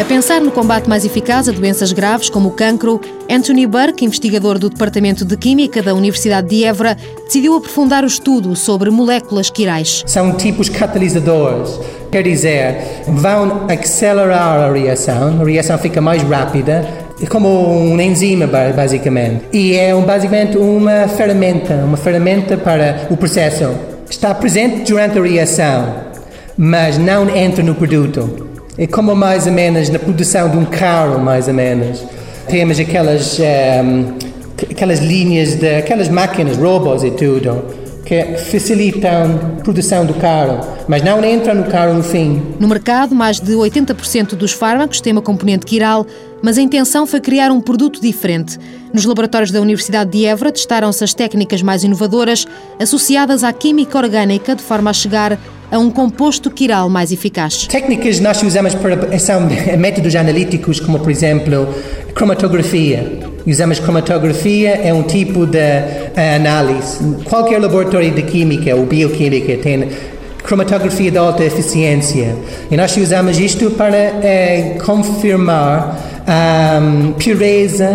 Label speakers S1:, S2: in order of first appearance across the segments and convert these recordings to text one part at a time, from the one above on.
S1: A pensar no combate mais eficaz a doenças graves como o cancro, Anthony Burke, investigador do Departamento de Química da Universidade de Évora, decidiu aprofundar o estudo sobre moléculas quirais.
S2: São tipos catalisadores, quer dizer, vão acelerar a reação, a reação fica mais rápida, é como um enzima, basicamente. E é basicamente uma ferramenta, uma ferramenta para o processo. Está presente durante a reação, mas não entra no produto. É como mais ou menos na produção de um carro, mais ou menos. Temos aquelas, um, ehm, aquelas linhas, de, aquelas máquinas, robôs e tudo, que facilitam a produção do carro, mas não entram no carro no fim.
S1: No mercado, mais de 80% dos fármacos têm uma componente quiral, mas a intenção foi criar um produto diferente. Nos laboratórios da Universidade de Évora testaram-se as técnicas mais inovadoras associadas à química orgânica de forma a chegar a um composto quiral mais eficaz.
S2: Técnicas nós usamos para são métodos analíticos, como por exemplo cromatografia. Usamos cromatografia, é um tipo de uh, análise. Qualquer laboratório de química ou bioquímica tem cromatografia de alta eficiência. E nós usamos isto para uh, confirmar a pureza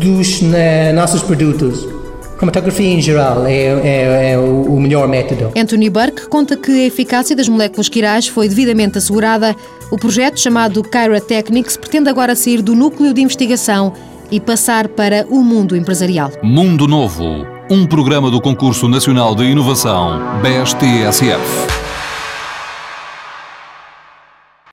S2: dos uh, nossos produtos. Cromatografia em geral é, é, é, o melhor método.
S1: Anthony Burke conta que a eficácia das moléculas quirais foi devidamente assegurada. O projeto chamado Kyra Technics pretende agora sair do núcleo de investigação e passar para o mundo empresarial.
S3: Mundo Novo, um programa do Concurso Nacional de Inovação, BSTSF.